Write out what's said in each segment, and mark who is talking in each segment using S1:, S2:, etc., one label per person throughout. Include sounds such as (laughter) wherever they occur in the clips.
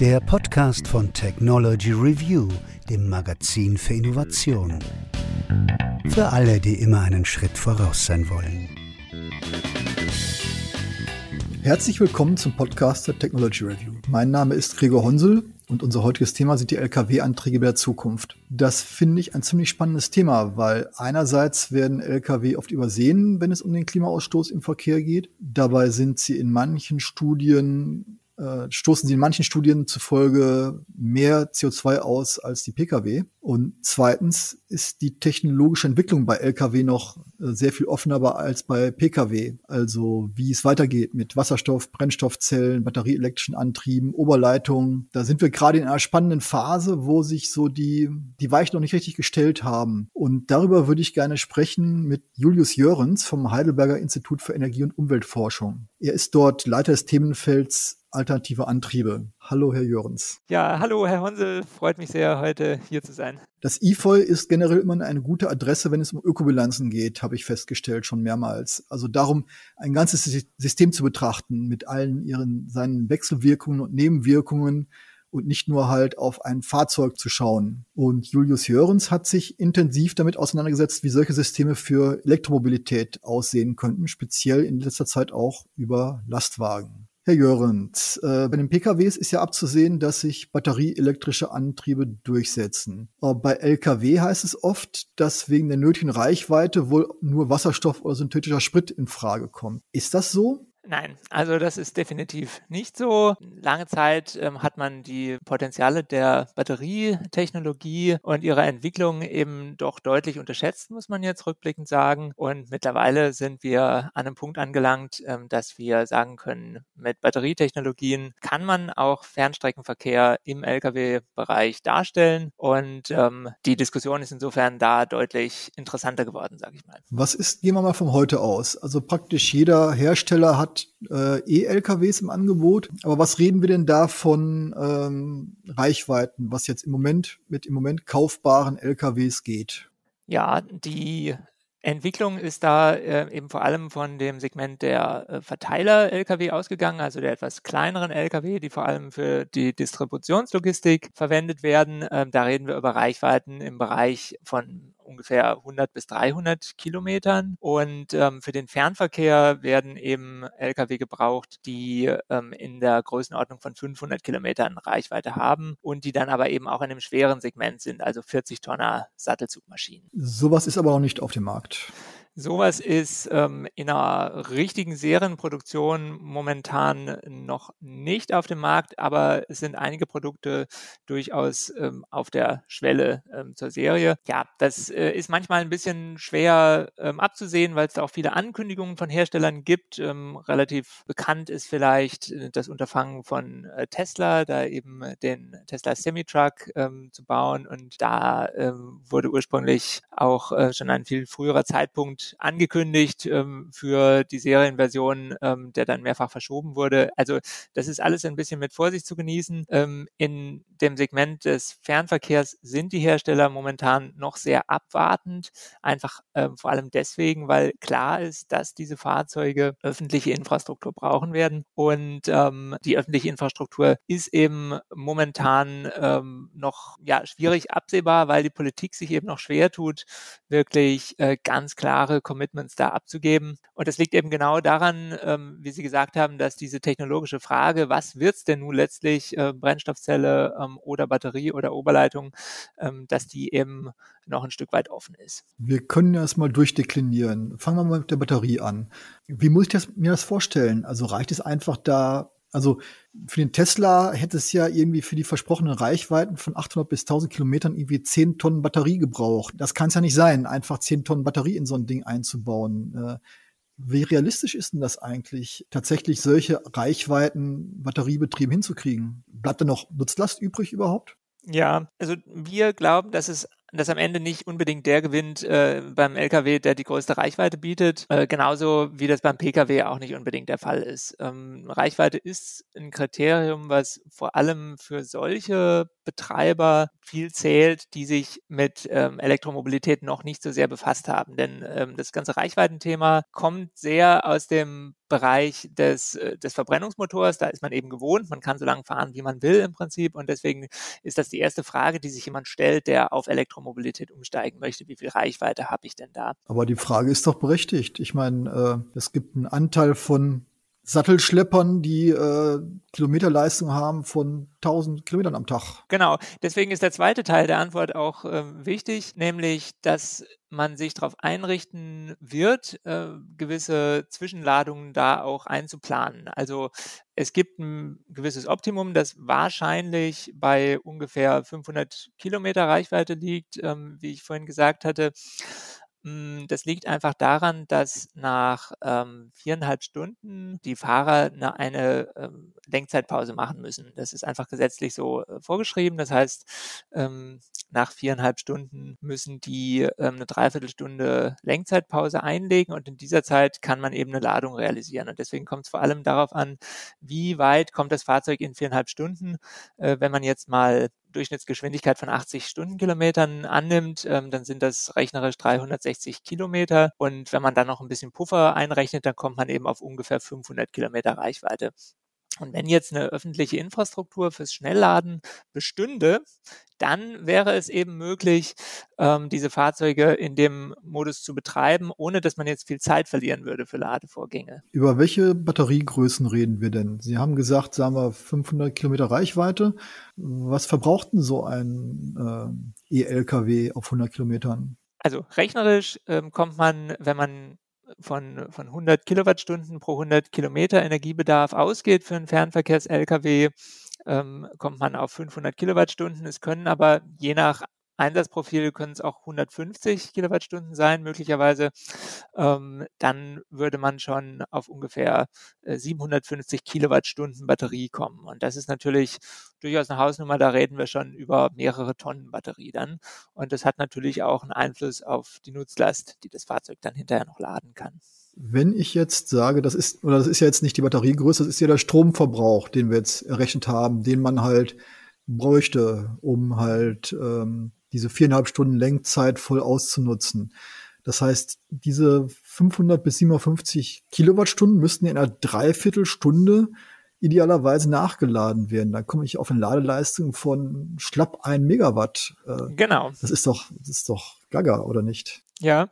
S1: Der Podcast von Technology Review, dem Magazin für Innovation. Für alle, die immer einen Schritt voraus sein wollen.
S2: Herzlich willkommen zum Podcast der Technology Review. Mein Name ist Gregor Honsel und unser heutiges Thema sind die Lkw-Anträge der Zukunft. Das finde ich ein ziemlich spannendes Thema, weil einerseits werden Lkw oft übersehen, wenn es um den Klimaausstoß im Verkehr geht. Dabei sind sie in manchen Studien stoßen sie in manchen Studien zufolge mehr CO2 aus als die Pkw. Und zweitens ist die technologische Entwicklung bei Lkw noch äh, sehr viel offener als bei Pkw. Also wie es weitergeht mit Wasserstoff, Brennstoffzellen, batterieelektrischen Antrieben, Oberleitungen. Da sind wir gerade in einer spannenden Phase, wo sich so die, die Weichen noch nicht richtig gestellt haben. Und darüber würde ich gerne sprechen mit Julius Jörens vom Heidelberger Institut für Energie- und Umweltforschung. Er ist dort Leiter des Themenfelds alternative Antriebe. Hallo, Herr Jörens.
S3: Ja, hallo, Herr Honsel. Freut mich sehr, heute hier zu sein.
S2: Das IFOI ist generell immer eine gute Adresse, wenn es um Ökobilanzen geht, habe ich festgestellt, schon mehrmals. Also darum, ein ganzes System zu betrachten mit allen ihren, seinen Wechselwirkungen und Nebenwirkungen und nicht nur halt auf ein Fahrzeug zu schauen. Und Julius Jörens hat sich intensiv damit auseinandergesetzt, wie solche Systeme für Elektromobilität aussehen könnten, speziell in letzter Zeit auch über Lastwagen. Herr Jörens, äh, bei den PKWs ist ja abzusehen, dass sich batterieelektrische Antriebe durchsetzen. Aber bei Lkw heißt es oft, dass wegen der nötigen Reichweite wohl nur Wasserstoff oder synthetischer Sprit in Frage kommt. Ist das so?
S3: Nein, also das ist definitiv nicht so. Lange Zeit ähm, hat man die Potenziale der Batterietechnologie und ihrer Entwicklung eben doch deutlich unterschätzt, muss man jetzt rückblickend sagen. Und mittlerweile sind wir an einem Punkt angelangt, ähm, dass wir sagen können, mit Batterietechnologien kann man auch Fernstreckenverkehr im Lkw-Bereich darstellen. Und ähm, die Diskussion ist insofern da deutlich interessanter geworden, sage ich mal.
S2: Was ist, gehen wir mal von heute aus? Also praktisch jeder Hersteller hat äh, E-LKWs im Angebot. Aber was reden wir denn da von ähm, Reichweiten, was jetzt im Moment mit im Moment kaufbaren LKWs geht?
S3: Ja, die Entwicklung ist da äh, eben vor allem von dem Segment der äh, Verteiler-Lkw ausgegangen, also der etwas kleineren Lkw, die vor allem für die Distributionslogistik verwendet werden. Ähm, da reden wir über Reichweiten im Bereich von ungefähr 100 bis 300 Kilometern. Und ähm, für den Fernverkehr werden eben Lkw gebraucht, die ähm, in der Größenordnung von 500 Kilometern Reichweite haben und die dann aber eben auch in einem schweren Segment sind, also 40 Tonner Sattelzugmaschinen.
S2: Sowas ist aber noch nicht auf dem Markt.
S3: Sowas ist ähm, in einer richtigen Serienproduktion momentan noch nicht auf dem Markt, aber es sind einige Produkte durchaus ähm, auf der Schwelle ähm, zur Serie. Ja, das äh, ist manchmal ein bisschen schwer ähm, abzusehen, weil es da auch viele Ankündigungen von Herstellern gibt. Ähm, relativ bekannt ist vielleicht äh, das Unterfangen von äh, Tesla, da eben den Tesla Semi-Truck ähm, zu bauen und da wurde ursprünglich auch äh, schon ein viel früherer Zeitpunkt angekündigt ähm, für die Serienversion, ähm, der dann mehrfach verschoben wurde. Also das ist alles ein bisschen mit Vorsicht zu genießen. Ähm, in dem Segment des Fernverkehrs sind die Hersteller momentan noch sehr abwartend, einfach ähm, vor allem deswegen, weil klar ist, dass diese Fahrzeuge öffentliche Infrastruktur brauchen werden und ähm, die öffentliche Infrastruktur ist eben momentan ähm, noch ja schwierig absehbar, weil die Politik sich eben noch schwer tut, wirklich äh, ganz klare Commitments da abzugeben. Und das liegt eben genau daran, ähm, wie Sie gesagt haben, dass diese technologische Frage, was wird's denn nun letztlich, äh, Brennstoffzelle ähm, oder Batterie oder Oberleitung, ähm, dass die eben noch ein Stück weit offen ist.
S2: Wir können das mal durchdeklinieren. Fangen wir mal mit der Batterie an. Wie muss ich das, mir das vorstellen? Also reicht es einfach da also für den Tesla hätte es ja irgendwie für die versprochenen Reichweiten von 800 bis 1000 Kilometern irgendwie 10 Tonnen Batterie gebraucht. Das kann es ja nicht sein, einfach 10 Tonnen Batterie in so ein Ding einzubauen. Äh, wie realistisch ist denn das eigentlich, tatsächlich solche Reichweiten batteriebetrieben hinzukriegen? Bleibt da noch Nutzlast übrig überhaupt?
S3: Ja, also wir glauben, dass es dass am Ende nicht unbedingt der gewinnt äh, beim Lkw, der die größte Reichweite bietet, äh, genauso wie das beim Pkw auch nicht unbedingt der Fall ist. Ähm, Reichweite ist ein Kriterium, was vor allem für solche Betreiber viel zählt, die sich mit ähm, Elektromobilität noch nicht so sehr befasst haben. Denn ähm, das ganze Reichweitenthema kommt sehr aus dem Bereich des, äh, des Verbrennungsmotors. Da ist man eben gewohnt. Man kann so lange fahren, wie man will im Prinzip. Und deswegen ist das die erste Frage, die sich jemand stellt, der auf Elektromobilität umsteigen möchte. Wie viel Reichweite habe ich denn da?
S2: Aber die Frage ist doch berechtigt. Ich meine, äh, es gibt einen Anteil von Sattelschleppern, die äh, Kilometerleistung haben von 1000 Kilometern am Tag.
S3: Genau, deswegen ist der zweite Teil der Antwort auch äh, wichtig, nämlich, dass man sich darauf einrichten wird, äh, gewisse Zwischenladungen da auch einzuplanen. Also es gibt ein gewisses Optimum, das wahrscheinlich bei ungefähr 500 Kilometer Reichweite liegt, ähm, wie ich vorhin gesagt hatte. Hm, das liegt einfach daran, dass nach ähm, viereinhalb Stunden die Fahrer eine, eine ähm, Lenkzeitpause machen müssen. Das ist einfach gesetzlich so äh, vorgeschrieben. Das heißt, ähm, nach viereinhalb Stunden müssen die ähm, eine Dreiviertelstunde Lenkzeitpause einlegen und in dieser Zeit kann man eben eine Ladung realisieren. Und deswegen kommt es vor allem darauf an, wie weit kommt das Fahrzeug in viereinhalb Stunden. Äh, wenn man jetzt mal Durchschnittsgeschwindigkeit von 80 Stundenkilometern annimmt, ähm, dann sind das rechnerisch 360 Kilometer. Und wenn man dann noch ein bisschen Puffer einrechnet, dann kommt man eben auf ungefähr 500 Kilometer Reichweite. Und wenn jetzt eine öffentliche Infrastruktur fürs Schnellladen bestünde, dann wäre es eben möglich, ähm, diese Fahrzeuge in dem Modus zu betreiben, ohne dass man jetzt viel Zeit verlieren würde für Ladevorgänge.
S2: Über welche Batteriegrößen reden wir denn? Sie haben gesagt, sagen wir 500 Kilometer Reichweite. Was verbraucht denn so ein äh, E-LKW auf 100 Kilometern?
S3: Also rechnerisch ähm, kommt man, wenn man von, von 100 Kilowattstunden pro 100 Kilometer Energiebedarf ausgeht für einen Fernverkehrs-Lkw, ähm, kommt man auf 500 Kilowattstunden. Es können aber je nach Einsatzprofil können es auch 150 Kilowattstunden sein, möglicherweise. Ähm, dann würde man schon auf ungefähr äh, 750 Kilowattstunden Batterie kommen. Und das ist natürlich durchaus eine Hausnummer. Da reden wir schon über mehrere Tonnen Batterie dann. Und das hat natürlich auch einen Einfluss auf die Nutzlast, die das Fahrzeug dann hinterher noch laden kann.
S2: Wenn ich jetzt sage, das ist, oder das ist ja jetzt nicht die Batteriegröße, das ist ja der Stromverbrauch, den wir jetzt errechnet haben, den man halt bräuchte, um halt ähm, diese viereinhalb Stunden Lenkzeit voll auszunutzen. Das heißt, diese 500 bis 750 Kilowattstunden müssten in einer Dreiviertelstunde idealerweise nachgeladen werden. Dann komme ich auf eine Ladeleistung von schlapp ein Megawatt.
S3: Äh, genau.
S2: Das ist doch, das ist doch gaga, oder nicht?
S3: Ja,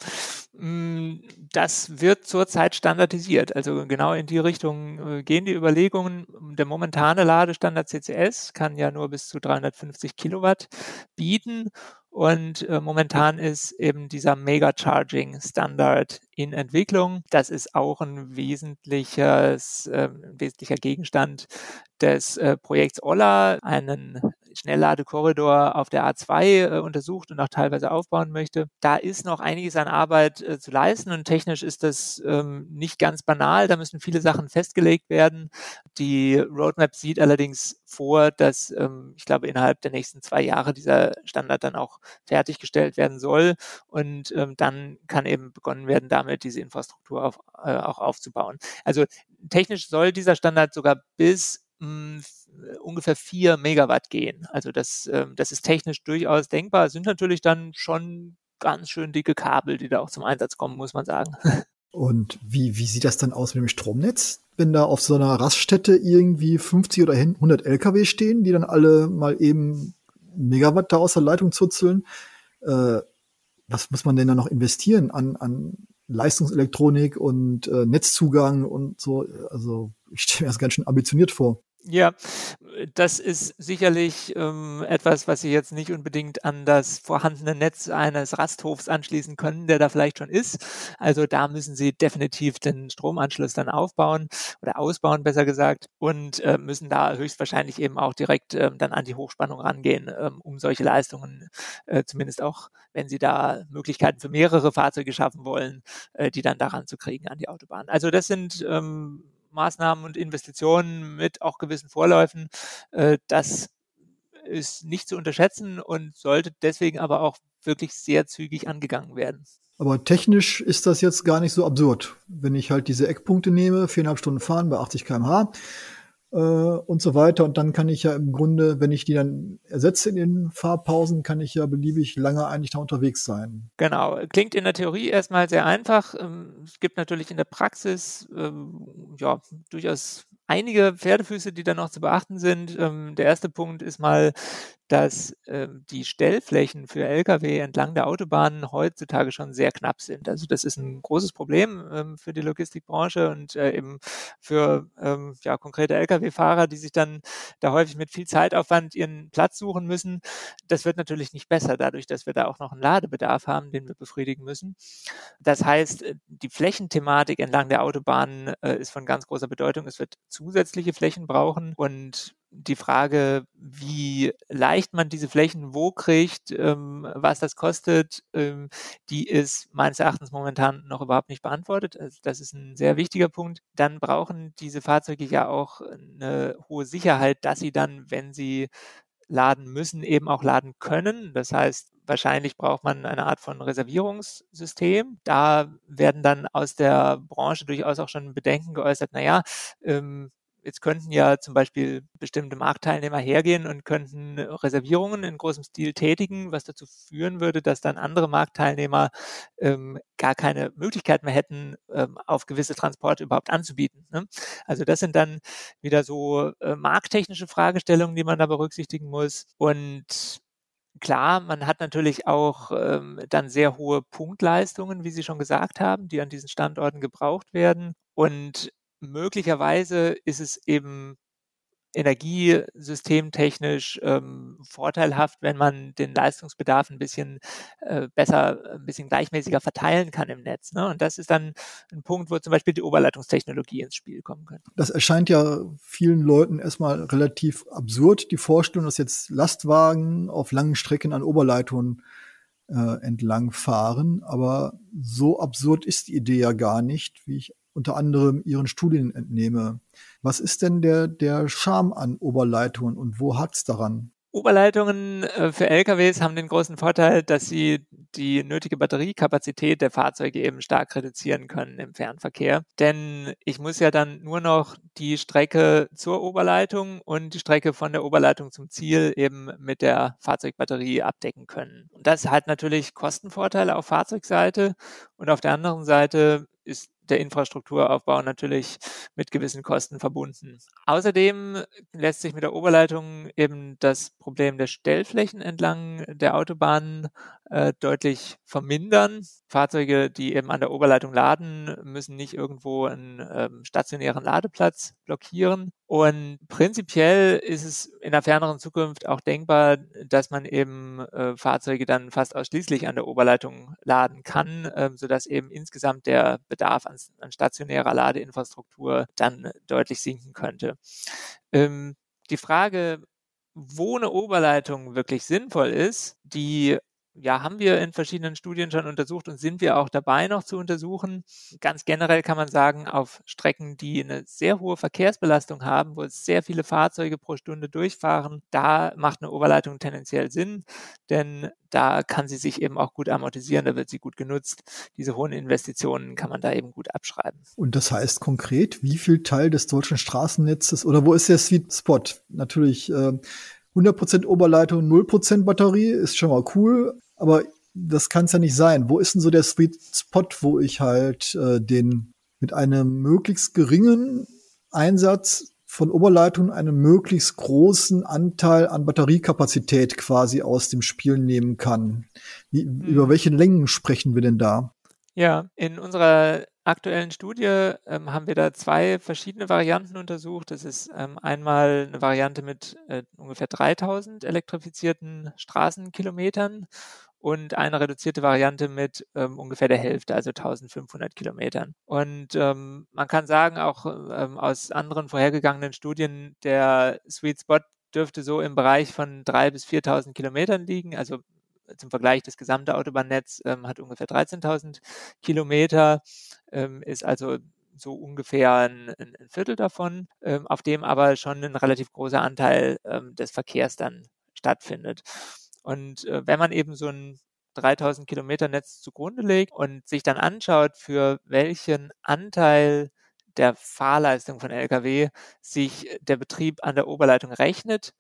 S3: mm, das wird zurzeit standardisiert. Also genau in die Richtung äh, gehen die Überlegungen. Der momentane Ladestandard CCS kann ja nur bis zu 350 Kilowatt bieten. Und äh, momentan ist eben dieser Mega Charging Standard in Entwicklung. Das ist auch ein wesentliches, äh, wesentlicher Gegenstand des äh, Projekts OLA, einen Schnellladekorridor auf der A2 äh, untersucht und auch teilweise aufbauen möchte. Da ist noch einiges an Arbeit äh, zu leisten und technisch ist das ähm, nicht ganz banal. Da müssen viele Sachen festgelegt werden. Die Roadmap sieht allerdings vor, dass ähm, ich glaube innerhalb der nächsten zwei Jahre dieser Standard dann auch fertiggestellt werden soll und ähm, dann kann eben begonnen werden, damit diese Infrastruktur auf, äh, auch aufzubauen. Also technisch soll dieser Standard sogar bis hm, ungefähr vier Megawatt gehen. Also das, ähm, das ist technisch durchaus denkbar. Es sind natürlich dann schon ganz schön dicke Kabel, die da auch zum Einsatz kommen, muss man sagen. (laughs)
S2: Und wie, wie sieht das dann aus mit dem Stromnetz? Wenn da auf so einer Raststätte irgendwie 50 oder 100 LKW stehen, die dann alle mal eben Megawatt da aus der Leitung zuzeln, äh, was muss man denn da noch investieren an, an Leistungselektronik und äh, Netzzugang und so? Also ich stelle mir das ganz schön ambitioniert vor.
S3: Ja, das ist sicherlich ähm, etwas, was Sie jetzt nicht unbedingt an das vorhandene Netz eines Rasthofs anschließen können, der da vielleicht schon ist. Also da müssen Sie definitiv den Stromanschluss dann aufbauen oder ausbauen, besser gesagt, und äh, müssen da höchstwahrscheinlich eben auch direkt äh, dann an die Hochspannung rangehen, äh, um solche Leistungen, äh, zumindest auch, wenn Sie da Möglichkeiten für mehrere Fahrzeuge schaffen wollen, äh, die dann daran zu kriegen an die Autobahn. Also das sind ähm, Maßnahmen und Investitionen mit auch gewissen Vorläufen. Äh, das ist nicht zu unterschätzen und sollte deswegen aber auch wirklich sehr zügig angegangen werden.
S2: Aber technisch ist das jetzt gar nicht so absurd. Wenn ich halt diese Eckpunkte nehme, viereinhalb Stunden fahren bei 80 km/h äh, und so weiter, und dann kann ich ja im Grunde, wenn ich die dann ersetze in den Fahrpausen, kann ich ja beliebig lange eigentlich da unterwegs sein.
S3: Genau, klingt in der Theorie erstmal sehr einfach. Ähm, es gibt natürlich in der Praxis ähm, ja durchaus einige Pferdefüße, die da noch zu beachten sind. Ähm, der erste Punkt ist mal, dass äh, die Stellflächen für Lkw entlang der Autobahnen heutzutage schon sehr knapp sind. Also das ist ein großes Problem ähm, für die Logistikbranche und äh, eben für ähm, ja, konkrete Lkw-Fahrer, die sich dann da häufig mit viel Zeitaufwand ihren Platz suchen müssen. Das wird natürlich nicht besser dadurch, dass wir da auch noch einen Ladebedarf haben, den wir befriedigen müssen. Das heißt, äh, die Flächenthematik entlang der Autobahnen äh, ist von ganz großer Bedeutung. Es wird zusätzliche Flächen brauchen und die Frage, wie leicht man diese Flächen wo kriegt, ähm, was das kostet, ähm, die ist meines Erachtens momentan noch überhaupt nicht beantwortet. Also das ist ein sehr wichtiger Punkt. Dann brauchen diese Fahrzeuge ja auch eine hohe Sicherheit, dass sie dann, wenn sie laden müssen, eben auch laden können. Das heißt, wahrscheinlich braucht man eine Art von Reservierungssystem. Da werden dann aus der Branche durchaus auch schon Bedenken geäußert, naja, ähm, Jetzt könnten ja zum Beispiel bestimmte Marktteilnehmer hergehen und könnten Reservierungen in großem Stil tätigen, was dazu führen würde, dass dann andere Marktteilnehmer ähm, gar keine Möglichkeit mehr hätten, ähm, auf gewisse Transporte überhaupt anzubieten. Ne? Also das sind dann wieder so äh, markttechnische Fragestellungen, die man da berücksichtigen muss. Und Klar, man hat natürlich auch ähm, dann sehr hohe Punktleistungen, wie Sie schon gesagt haben, die an diesen Standorten gebraucht werden. Und möglicherweise ist es eben energiesystemtechnisch ähm, vorteilhaft, wenn man den Leistungsbedarf ein bisschen äh, besser, ein bisschen gleichmäßiger verteilen kann im Netz. Ne? Und das ist dann ein Punkt, wo zum Beispiel die Oberleitungstechnologie ins Spiel kommen könnte.
S2: Das erscheint ja vielen Leuten erstmal relativ absurd, die Vorstellung, dass jetzt Lastwagen auf langen Strecken an Oberleitungen äh, entlang fahren. Aber so absurd ist die Idee ja gar nicht, wie ich unter anderem Ihren Studien entnehme. Was ist denn der, der Charme an Oberleitungen und wo hakt's daran?
S3: Oberleitungen äh, für LKWs haben den großen Vorteil, dass sie die nötige Batteriekapazität der Fahrzeuge eben stark reduzieren können im Fernverkehr. Denn ich muss ja dann nur noch die Strecke zur Oberleitung und die Strecke von der Oberleitung zum Ziel eben mit der Fahrzeugbatterie abdecken können. Und das hat natürlich Kostenvorteile auf Fahrzeugseite und auf der anderen Seite ist der Infrastrukturaufbau natürlich mit gewissen Kosten verbunden. Außerdem lässt sich mit der Oberleitung eben das Problem der Stellflächen entlang der Autobahnen äh, deutlich vermindern. Fahrzeuge, die eben an der Oberleitung laden, müssen nicht irgendwo einen ähm, stationären Ladeplatz blockieren. Und prinzipiell ist es in der ferneren Zukunft auch denkbar, dass man eben äh, Fahrzeuge dann fast ausschließlich an der Oberleitung laden kann, äh, sodass eben insgesamt der Bedarf an, an stationärer Ladeinfrastruktur dann deutlich sinken könnte. Ähm, die Frage, wo eine Oberleitung wirklich sinnvoll ist, die ja, haben wir in verschiedenen Studien schon untersucht und sind wir auch dabei noch zu untersuchen. Ganz generell kann man sagen, auf Strecken, die eine sehr hohe Verkehrsbelastung haben, wo es sehr viele Fahrzeuge pro Stunde durchfahren, da macht eine Oberleitung tendenziell Sinn, denn da kann sie sich eben auch gut amortisieren, da wird sie gut genutzt. Diese hohen Investitionen kann man da eben gut abschreiben.
S2: Und das heißt konkret, wie viel Teil des deutschen Straßennetzes oder wo ist der Sweet Spot? Natürlich äh, 100% Oberleitung, 0% Batterie ist schon mal cool. Aber das kann es ja nicht sein. Wo ist denn so der Sweet Spot, wo ich halt äh, den mit einem möglichst geringen Einsatz von Oberleitung einen möglichst großen Anteil an Batteriekapazität quasi aus dem Spiel nehmen kann. Wie, mhm. Über welche Längen sprechen wir denn da?
S3: Ja, in unserer aktuellen Studie ähm, haben wir da zwei verschiedene Varianten untersucht. Das ist ähm, einmal eine Variante mit äh, ungefähr 3000 elektrifizierten Straßenkilometern und eine reduzierte Variante mit ähm, ungefähr der Hälfte, also 1500 Kilometern. Und ähm, man kann sagen, auch ähm, aus anderen vorhergegangenen Studien, der Sweet Spot dürfte so im Bereich von 3.000 bis 4.000 Kilometern liegen. Also zum Vergleich, das gesamte Autobahnnetz ähm, hat ungefähr 13.000 Kilometer, ähm, ist also so ungefähr ein, ein Viertel davon, ähm, auf dem aber schon ein relativ großer Anteil ähm, des Verkehrs dann stattfindet. Und äh, wenn man eben so ein 3000 Kilometer Netz zugrunde legt und sich dann anschaut, für welchen Anteil der Fahrleistung von Lkw sich der Betrieb an der Oberleitung rechnet,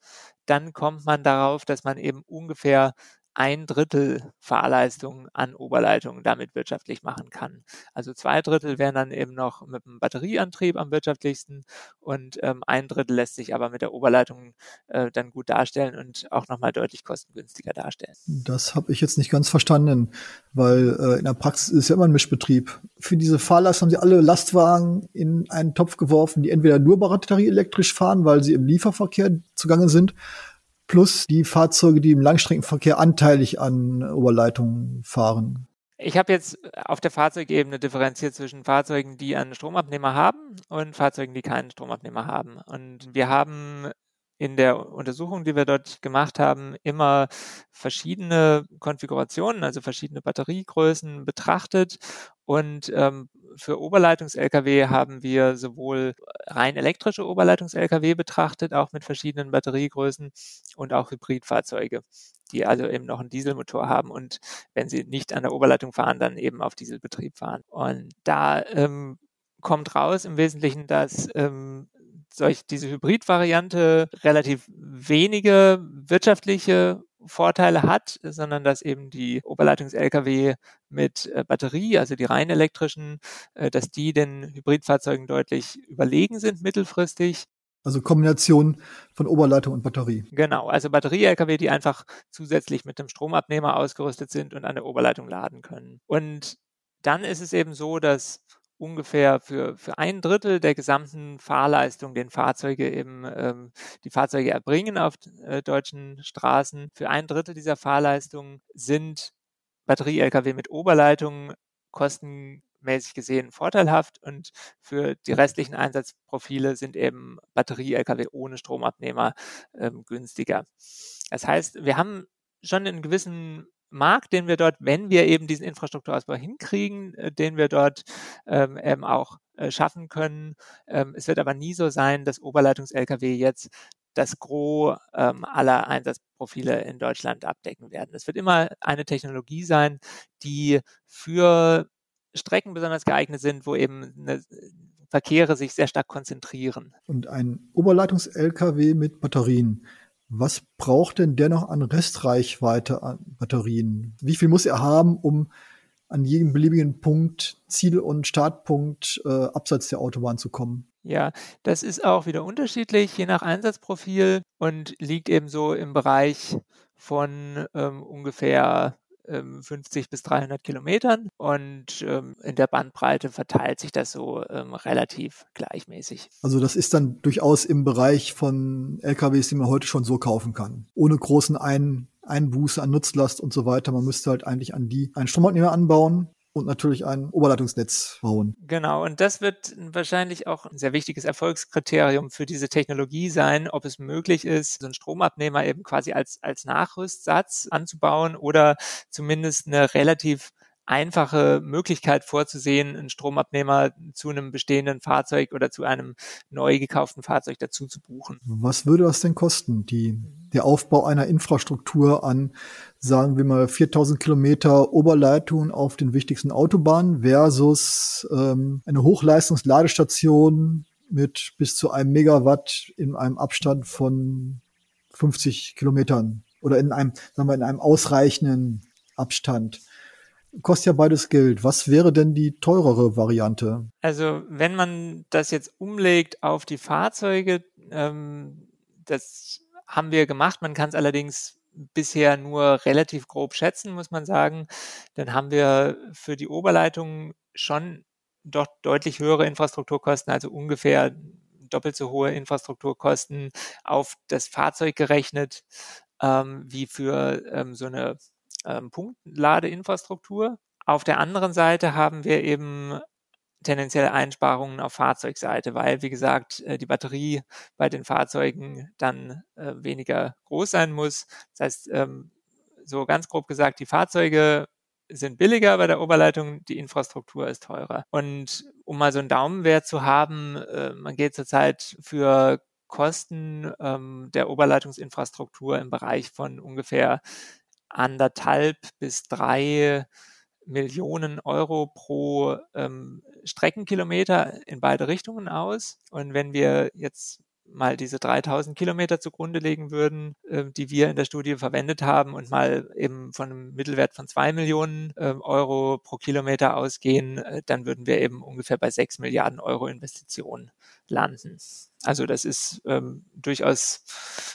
S3: dann kommt man darauf, dass man eben ungefähr ein Drittel Fahrleistung an Oberleitungen damit wirtschaftlich machen kann. Also zwei Drittel wären dann eben noch mit dem Batterieantrieb am wirtschaftlichsten und ähm, ein Drittel lässt sich aber mit der Oberleitung äh, dann gut darstellen und auch nochmal deutlich kostengünstiger darstellen.
S2: Das habe ich jetzt nicht ganz verstanden, weil äh, in der Praxis ist ja immer ein Mischbetrieb. Für diese Fahrlast haben sie alle Lastwagen in einen Topf geworfen, die entweder nur batterieelektrisch fahren, weil sie im Lieferverkehr zugange sind, plus die Fahrzeuge, die im Langstreckenverkehr anteilig an Oberleitungen fahren.
S3: Ich habe jetzt auf der Fahrzeugebene differenziert zwischen Fahrzeugen, die einen Stromabnehmer haben und Fahrzeugen, die keinen Stromabnehmer haben. Und wir haben in der Untersuchung, die wir dort gemacht haben, immer verschiedene Konfigurationen, also verschiedene Batteriegrößen betrachtet. Und ähm, für Oberleitungs-Lkw haben wir sowohl rein elektrische Oberleitungs-Lkw betrachtet, auch mit verschiedenen Batteriegrößen und auch Hybridfahrzeuge, die also eben noch einen Dieselmotor haben und wenn sie nicht an der Oberleitung fahren, dann eben auf Dieselbetrieb fahren. Und da ähm, kommt raus im Wesentlichen, dass ähm, solch diese Hybrid-Variante relativ wenige wirtschaftliche Vorteile hat, sondern dass eben die Oberleitungs-Lkw mit äh, Batterie, also die rein elektrischen, äh, dass die den Hybridfahrzeugen deutlich überlegen sind mittelfristig.
S2: Also Kombination von Oberleitung und Batterie.
S3: Genau, also Batterie-Lkw, die einfach zusätzlich mit dem Stromabnehmer ausgerüstet sind und an der Oberleitung laden können. Und dann ist es eben so, dass ungefähr für, für ein Drittel der gesamten Fahrleistung, den Fahrzeuge eben, ähm, die Fahrzeuge erbringen auf äh, deutschen Straßen. Für ein Drittel dieser Fahrleistung sind Batterie-Lkw mit Oberleitung kostenmäßig gesehen vorteilhaft und für die restlichen Einsatzprofile sind eben Batterie-Lkw ohne Stromabnehmer ähm, günstiger. Das heißt, wir haben schon einen gewissen Markt, den wir dort, wenn wir eben diesen Infrastrukturausbau hinkriegen, äh, den wir dort ähm, eben auch äh, schaffen können. Ähm, es wird aber nie so sein, dass Oberleitungs-Lkw jetzt das Gros ähm, aller Einsatzprofile in Deutschland abdecken werden. Es wird immer eine Technologie sein, die für Strecken besonders geeignet sind, wo eben eine, Verkehre sich sehr stark konzentrieren.
S2: Und ein Oberleitungs-Lkw mit Batterien was braucht denn der noch an Restreichweite an Batterien? Wie viel muss er haben, um an jedem beliebigen Punkt, Ziel- und Startpunkt äh, abseits der Autobahn zu kommen?
S3: Ja, das ist auch wieder unterschiedlich, je nach Einsatzprofil und liegt eben so im Bereich von ähm, ungefähr 50 ähm, bis 300 Kilometern und ähm, in der Bandbreite verteilt sich das so ähm, relativ gleichmäßig.
S2: Also das ist dann durchaus im Bereich von LKWs, die man heute schon so kaufen kann, ohne großen Ein Einbuße an Nutzlast und so weiter. Man müsste halt eigentlich an die einen Stromabnehmer anbauen, und natürlich ein Oberleitungsnetz bauen.
S3: Genau, und das wird wahrscheinlich auch ein sehr wichtiges Erfolgskriterium für diese Technologie sein, ob es möglich ist, so einen Stromabnehmer eben quasi als, als Nachrüstsatz anzubauen oder zumindest eine relativ einfache Möglichkeit vorzusehen, einen Stromabnehmer zu einem bestehenden Fahrzeug oder zu einem neu gekauften Fahrzeug dazu zu buchen.
S2: Was würde das denn kosten, die, der Aufbau einer Infrastruktur an, sagen wir mal, 4000 Kilometer Oberleitungen auf den wichtigsten Autobahnen versus ähm, eine Hochleistungsladestation mit bis zu einem Megawatt in einem Abstand von 50 Kilometern oder in einem, sagen wir, in einem ausreichenden Abstand kostet ja beides Geld. Was wäre denn die teurere Variante?
S3: Also wenn man das jetzt umlegt auf die Fahrzeuge, ähm, das haben wir gemacht. Man kann es allerdings bisher nur relativ grob schätzen, muss man sagen. Dann haben wir für die Oberleitung schon doch deutlich höhere Infrastrukturkosten, also ungefähr doppelt so hohe Infrastrukturkosten auf das Fahrzeug gerechnet, ähm, wie für ähm, so eine ähm, Punktladeinfrastruktur. Auf der anderen Seite haben wir eben tendenzielle Einsparungen auf Fahrzeugseite, weil, wie gesagt, äh, die Batterie bei den Fahrzeugen dann äh, weniger groß sein muss. Das heißt, ähm, so ganz grob gesagt, die Fahrzeuge sind billiger bei der Oberleitung, die Infrastruktur ist teurer. Und um mal so einen Daumenwert zu haben, äh, man geht zurzeit für Kosten ähm, der Oberleitungsinfrastruktur im Bereich von ungefähr anderthalb bis drei Millionen Euro pro ähm, Streckenkilometer in beide Richtungen aus. Und wenn wir jetzt mal diese 3000 Kilometer zugrunde legen würden, äh, die wir in der Studie verwendet haben und mal eben von einem Mittelwert von zwei Millionen äh, Euro pro Kilometer ausgehen, äh, dann würden wir eben ungefähr bei sechs Milliarden Euro Investitionen landen. Also das ist ähm, durchaus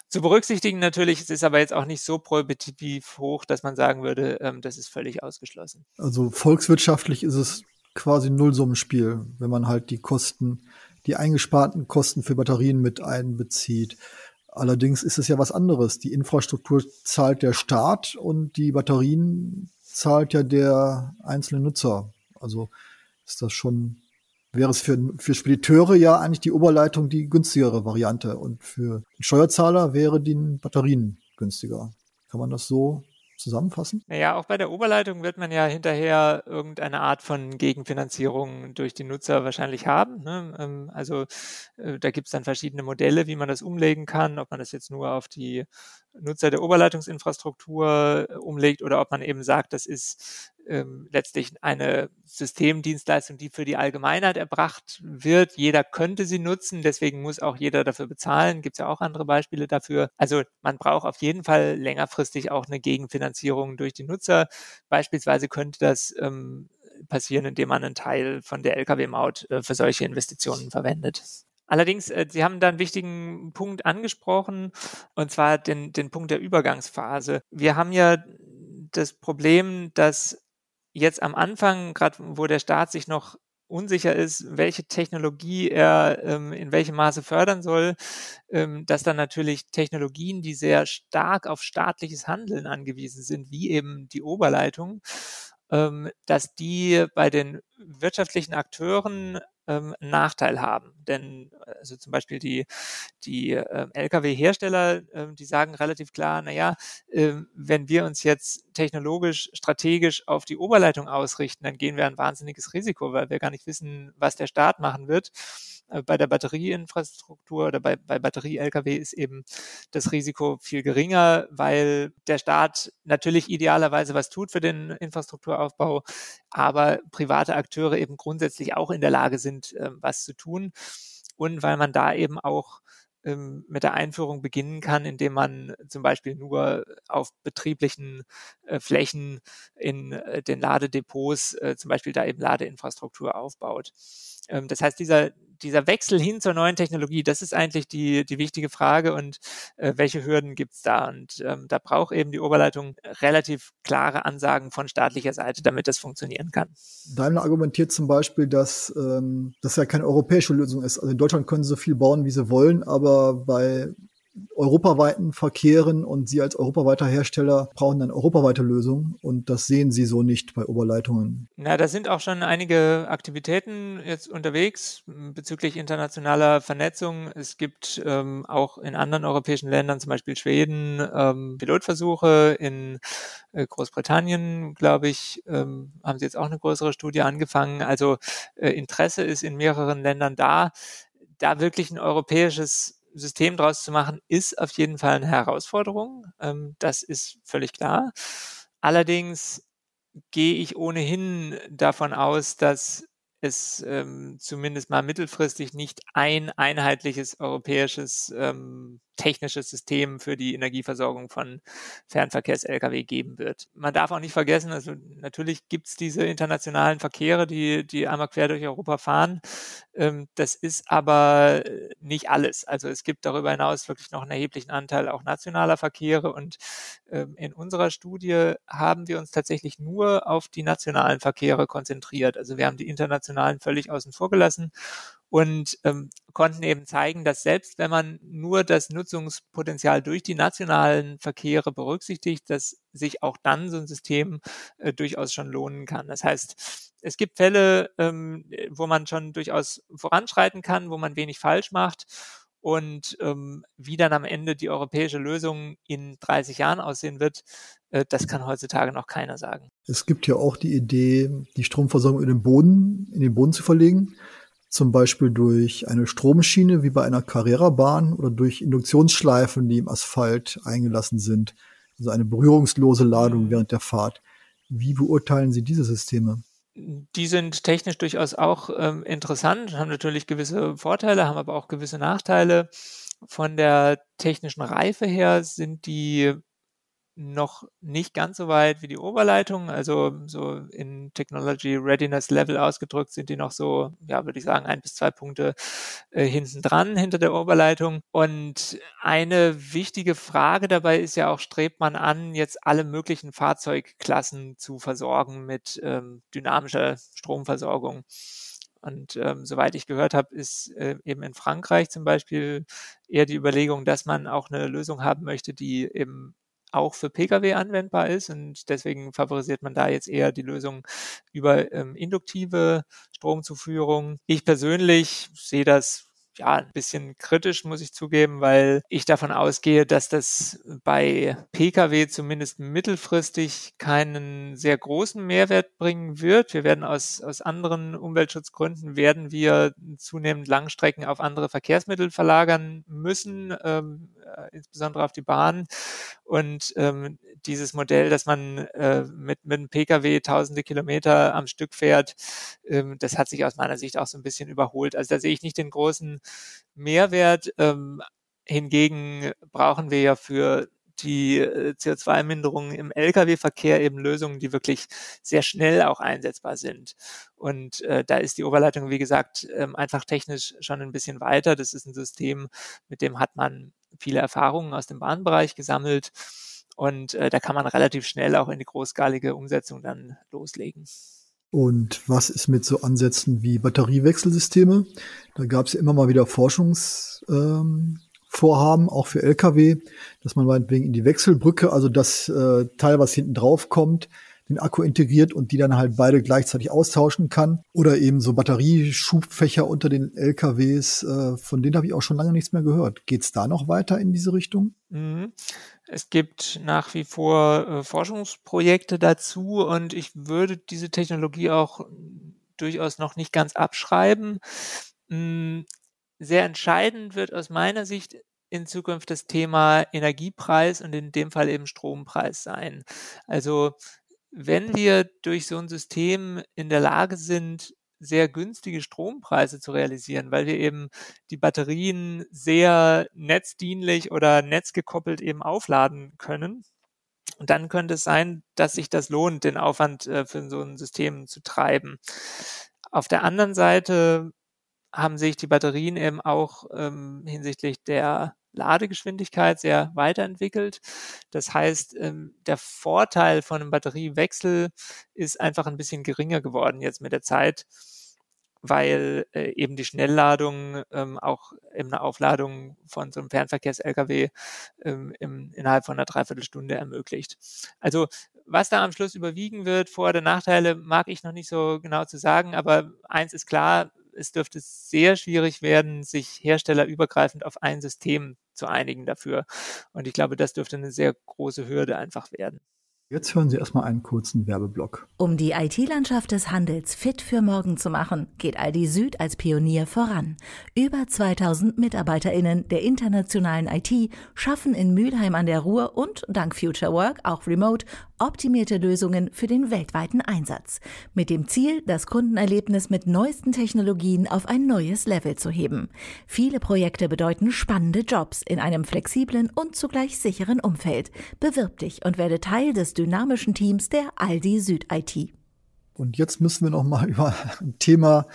S3: zu berücksichtigen natürlich. Es ist aber jetzt auch nicht so prohibitiv hoch, dass man sagen würde, ähm, das ist völlig ausgeschlossen.
S2: Also volkswirtschaftlich ist es quasi Nullsummenspiel, wenn man halt die Kosten die eingesparten Kosten für Batterien mit einbezieht. Allerdings ist es ja was anderes. Die Infrastruktur zahlt der Staat und die Batterien zahlt ja der einzelne Nutzer. Also ist das schon, wäre es für, für Spediteure ja eigentlich die Oberleitung die günstigere Variante und für den Steuerzahler wäre die Batterien günstiger. Kann man das so zusammenfassen?
S3: Naja, auch bei der Oberleitung wird man ja hinterher irgendeine Art von Gegenfinanzierung durch die Nutzer wahrscheinlich haben. Ne? Ähm, also äh, da gibt es dann verschiedene Modelle, wie man das umlegen kann, ob man das jetzt nur auf die Nutzer der Oberleitungsinfrastruktur äh, umlegt oder ob man eben sagt, das ist ähm, letztlich eine Systemdienstleistung, die für die Allgemeinheit erbracht wird. Jeder könnte sie nutzen, deswegen muss auch jeder dafür bezahlen. Gibt es ja auch andere Beispiele dafür. Also man braucht auf jeden Fall längerfristig auch eine Gegenfinanzierung durch die Nutzer. Beispielsweise könnte das ähm, passieren, indem man einen Teil von der Lkw-Maut äh, für solche Investitionen verwendet. Allerdings, äh, Sie haben da einen wichtigen Punkt angesprochen, und zwar den, den Punkt der Übergangsphase. Wir haben ja das Problem, dass jetzt am Anfang, gerade wo der Staat sich noch unsicher ist, welche Technologie er ähm, in welchem Maße fördern soll, ähm, dass dann natürlich Technologien, die sehr stark auf staatliches Handeln angewiesen sind, wie eben die Oberleitung, ähm, dass die bei den wirtschaftlichen Akteuren ähm, Nachteil haben. Denn also zum Beispiel die, die äh, Lkw-Hersteller, äh, die sagen relativ klar, naja, äh, wenn wir uns jetzt technologisch, strategisch auf die Oberleitung ausrichten, dann gehen wir ein wahnsinniges Risiko, weil wir gar nicht wissen, was der Staat machen wird. Äh, bei der Batterieinfrastruktur oder bei, bei Batterie-Lkw ist eben das Risiko viel geringer, weil der Staat natürlich idealerweise was tut für den Infrastrukturaufbau, aber private Akteure eben grundsätzlich auch in der Lage sind, ähm, was zu tun. Und weil man da eben auch ähm, mit der Einführung beginnen kann, indem man zum Beispiel nur auf betrieblichen äh, Flächen in äh, den Ladedepots äh, zum Beispiel da eben Ladeinfrastruktur aufbaut. Ähm, das heißt, dieser, dieser Wechsel hin zur neuen Technologie, das ist eigentlich die, die wichtige Frage und äh, welche Hürden gibt es da? Und ähm, da braucht eben die Oberleitung relativ klare Ansagen von staatlicher Seite, damit das funktionieren kann.
S2: Daimler argumentiert zum Beispiel, dass ähm, das ja keine europäische Lösung ist. Also in Deutschland können sie so viel bauen, wie sie wollen, aber bei europaweiten Verkehren und Sie als europaweiter Hersteller brauchen eine europaweite Lösung und das sehen Sie so nicht bei Oberleitungen.
S3: Na, da sind auch schon einige Aktivitäten jetzt unterwegs bezüglich internationaler Vernetzung. Es gibt ähm, auch in anderen europäischen Ländern, zum Beispiel Schweden, ähm, Pilotversuche. In äh, Großbritannien, glaube ich, ähm, haben sie jetzt auch eine größere Studie angefangen. Also äh, Interesse ist in mehreren Ländern da, da wirklich ein europäisches System draus zu machen, ist auf jeden Fall eine Herausforderung. Ähm, das ist völlig klar. Allerdings gehe ich ohnehin davon aus, dass es ähm, zumindest mal mittelfristig nicht ein einheitliches europäisches ähm, technisches System für die Energieversorgung von Fernverkehrs-Lkw geben wird. Man darf auch nicht vergessen, also natürlich gibt es diese internationalen Verkehre, die, die einmal quer durch Europa fahren. Ähm, das ist aber nicht alles. Also es gibt darüber hinaus wirklich noch einen erheblichen Anteil auch nationaler Verkehre und ähm, in unserer Studie haben wir uns tatsächlich nur auf die nationalen Verkehre konzentriert. Also wir haben die internationalen völlig außen vor gelassen und ähm, konnten eben zeigen, dass selbst wenn man nur das Nutzungspotenzial durch die nationalen Verkehre berücksichtigt, dass sich auch dann so ein System äh, durchaus schon lohnen kann. Das heißt, es gibt Fälle, ähm, wo man schon durchaus voranschreiten kann, wo man wenig falsch macht. Und ähm, wie dann am Ende die europäische Lösung in 30 Jahren aussehen wird, äh, das kann heutzutage noch keiner sagen.
S2: Es gibt ja auch die Idee, die Stromversorgung in den Boden, in den Boden zu verlegen zum Beispiel durch eine Stromschiene wie bei einer Carrera-Bahn oder durch Induktionsschleifen, die im Asphalt eingelassen sind. also eine berührungslose Ladung während der Fahrt. Wie beurteilen Sie diese Systeme?
S3: Die sind technisch durchaus auch ähm, interessant, haben natürlich gewisse Vorteile, haben aber auch gewisse Nachteile. Von der technischen Reife her sind die noch nicht ganz so weit wie die Oberleitung. Also so in Technology Readiness Level ausgedrückt sind die noch so, ja, würde ich sagen, ein bis zwei Punkte äh, hinten dran, hinter der Oberleitung. Und eine wichtige Frage dabei ist ja auch, strebt man an, jetzt alle möglichen Fahrzeugklassen zu versorgen mit ähm, dynamischer Stromversorgung. Und ähm, soweit ich gehört habe, ist äh, eben in Frankreich zum Beispiel eher die Überlegung, dass man auch eine Lösung haben möchte, die eben auch für Pkw anwendbar ist und deswegen favorisiert man da jetzt eher die Lösung über ähm, induktive Stromzuführung. Ich persönlich sehe das ja, ein bisschen kritisch, muss ich zugeben, weil ich davon ausgehe, dass das bei Pkw zumindest mittelfristig keinen sehr großen Mehrwert bringen wird. Wir werden aus, aus anderen Umweltschutzgründen werden wir zunehmend Langstrecken auf andere Verkehrsmittel verlagern müssen, ähm, äh, insbesondere auf die Bahn. Und ähm, dieses Modell, dass man äh, mit, mit einem Pkw tausende Kilometer am Stück fährt, ähm, das hat sich aus meiner Sicht auch so ein bisschen überholt. Also da sehe ich nicht den großen Mehrwert. Ähm, hingegen brauchen wir ja für die äh, CO2-Minderung im Lkw-Verkehr eben Lösungen, die wirklich sehr schnell auch einsetzbar sind. Und äh, da ist die Oberleitung, wie gesagt, ähm, einfach technisch schon ein bisschen weiter. Das ist ein System, mit dem hat man viele Erfahrungen aus dem Bahnbereich gesammelt. Und äh, da kann man relativ schnell auch in die großskalige Umsetzung dann loslegen.
S2: Und was ist mit so Ansätzen wie Batteriewechselsysteme? Da gab es ja immer mal wieder Forschungsvorhaben, ähm, auch für Lkw, dass man meinetwegen in die Wechselbrücke, also das äh, Teil, was hinten drauf kommt, den Akku integriert und die dann halt beide gleichzeitig austauschen kann. Oder eben so Batterieschubfächer unter den LKWs, äh, von denen habe ich auch schon lange nichts mehr gehört. Geht es da noch weiter in diese Richtung?
S3: Mhm. Es gibt nach wie vor äh, Forschungsprojekte dazu und ich würde diese Technologie auch durchaus noch nicht ganz abschreiben. Hm, sehr entscheidend wird aus meiner Sicht in Zukunft das Thema Energiepreis und in dem Fall eben Strompreis sein. Also wenn wir durch so ein System in der Lage sind, sehr günstige Strompreise zu realisieren, weil wir eben die Batterien sehr netzdienlich oder netzgekoppelt eben aufladen können. Dann könnte es sein, dass sich das lohnt, den Aufwand äh, für so ein System zu treiben. Auf der anderen Seite haben sich die Batterien eben auch ähm, hinsichtlich der Ladegeschwindigkeit sehr weiterentwickelt. Das heißt, ähm, der Vorteil von einem Batteriewechsel ist einfach ein bisschen geringer geworden jetzt mit der Zeit, weil äh, eben die Schnellladung ähm, auch in einer Aufladung von so einem Fernverkehrs-LKW ähm, innerhalb von einer Dreiviertelstunde ermöglicht. Also was da am Schluss überwiegen wird, Vor- oder Nachteile, mag ich noch nicht so genau zu sagen, aber eins ist klar, es dürfte sehr schwierig werden, sich herstellerübergreifend auf ein System zu einigen dafür. Und ich glaube, das dürfte eine sehr große Hürde einfach werden.
S2: Jetzt hören Sie erstmal einen kurzen Werbeblock.
S4: Um die IT-Landschaft des Handels fit für morgen zu machen, geht Aldi Süd als Pionier voran. Über 2000 MitarbeiterInnen der internationalen IT schaffen in Mülheim an der Ruhr und dank Future Work auch remote optimierte Lösungen für den weltweiten Einsatz. Mit dem Ziel, das Kundenerlebnis mit neuesten Technologien auf ein neues Level zu heben. Viele Projekte bedeuten spannende Jobs in einem flexiblen und zugleich sicheren Umfeld. Bewirb dich und werde Teil des dynamischen Teams der Aldi Süd IT.
S2: Und jetzt müssen wir noch mal (laughs) über ein Thema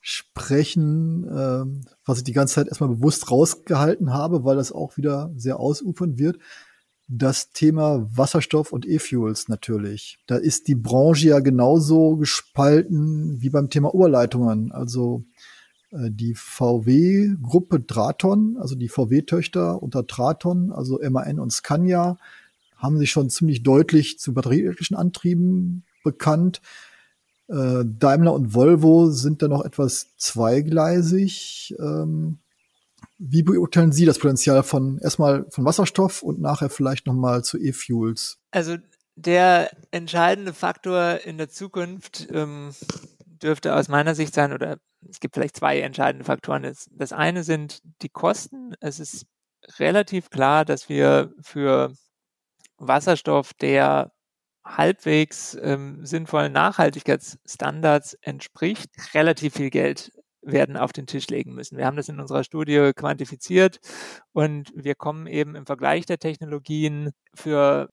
S2: sprechen, äh, was ich die ganze Zeit erstmal bewusst rausgehalten habe, weil das auch wieder sehr ausufern wird. Das Thema Wasserstoff und E-Fuels natürlich. Da ist die Branche ja genauso gespalten wie beim Thema Oberleitungen. Also äh, die VW-Gruppe Draton, also die VW-Töchter unter Draton, also MAN und Scania, haben sich schon ziemlich deutlich zu batterieelektrischen Antrieben bekannt. Äh, Daimler und Volvo sind da noch etwas zweigleisig. Ähm, wie beurteilen Sie das Potenzial von erstmal von Wasserstoff und nachher vielleicht nochmal zu E-Fuels?
S3: Also der entscheidende Faktor in der Zukunft ähm, dürfte aus meiner Sicht sein, oder es gibt vielleicht zwei entscheidende Faktoren. Das, das eine sind die Kosten. Es ist relativ klar, dass wir für Wasserstoff, der halbwegs ähm, sinnvollen Nachhaltigkeitsstandards entspricht, relativ viel Geld werden auf den Tisch legen müssen. Wir haben das in unserer Studie quantifiziert und wir kommen eben im Vergleich der Technologien für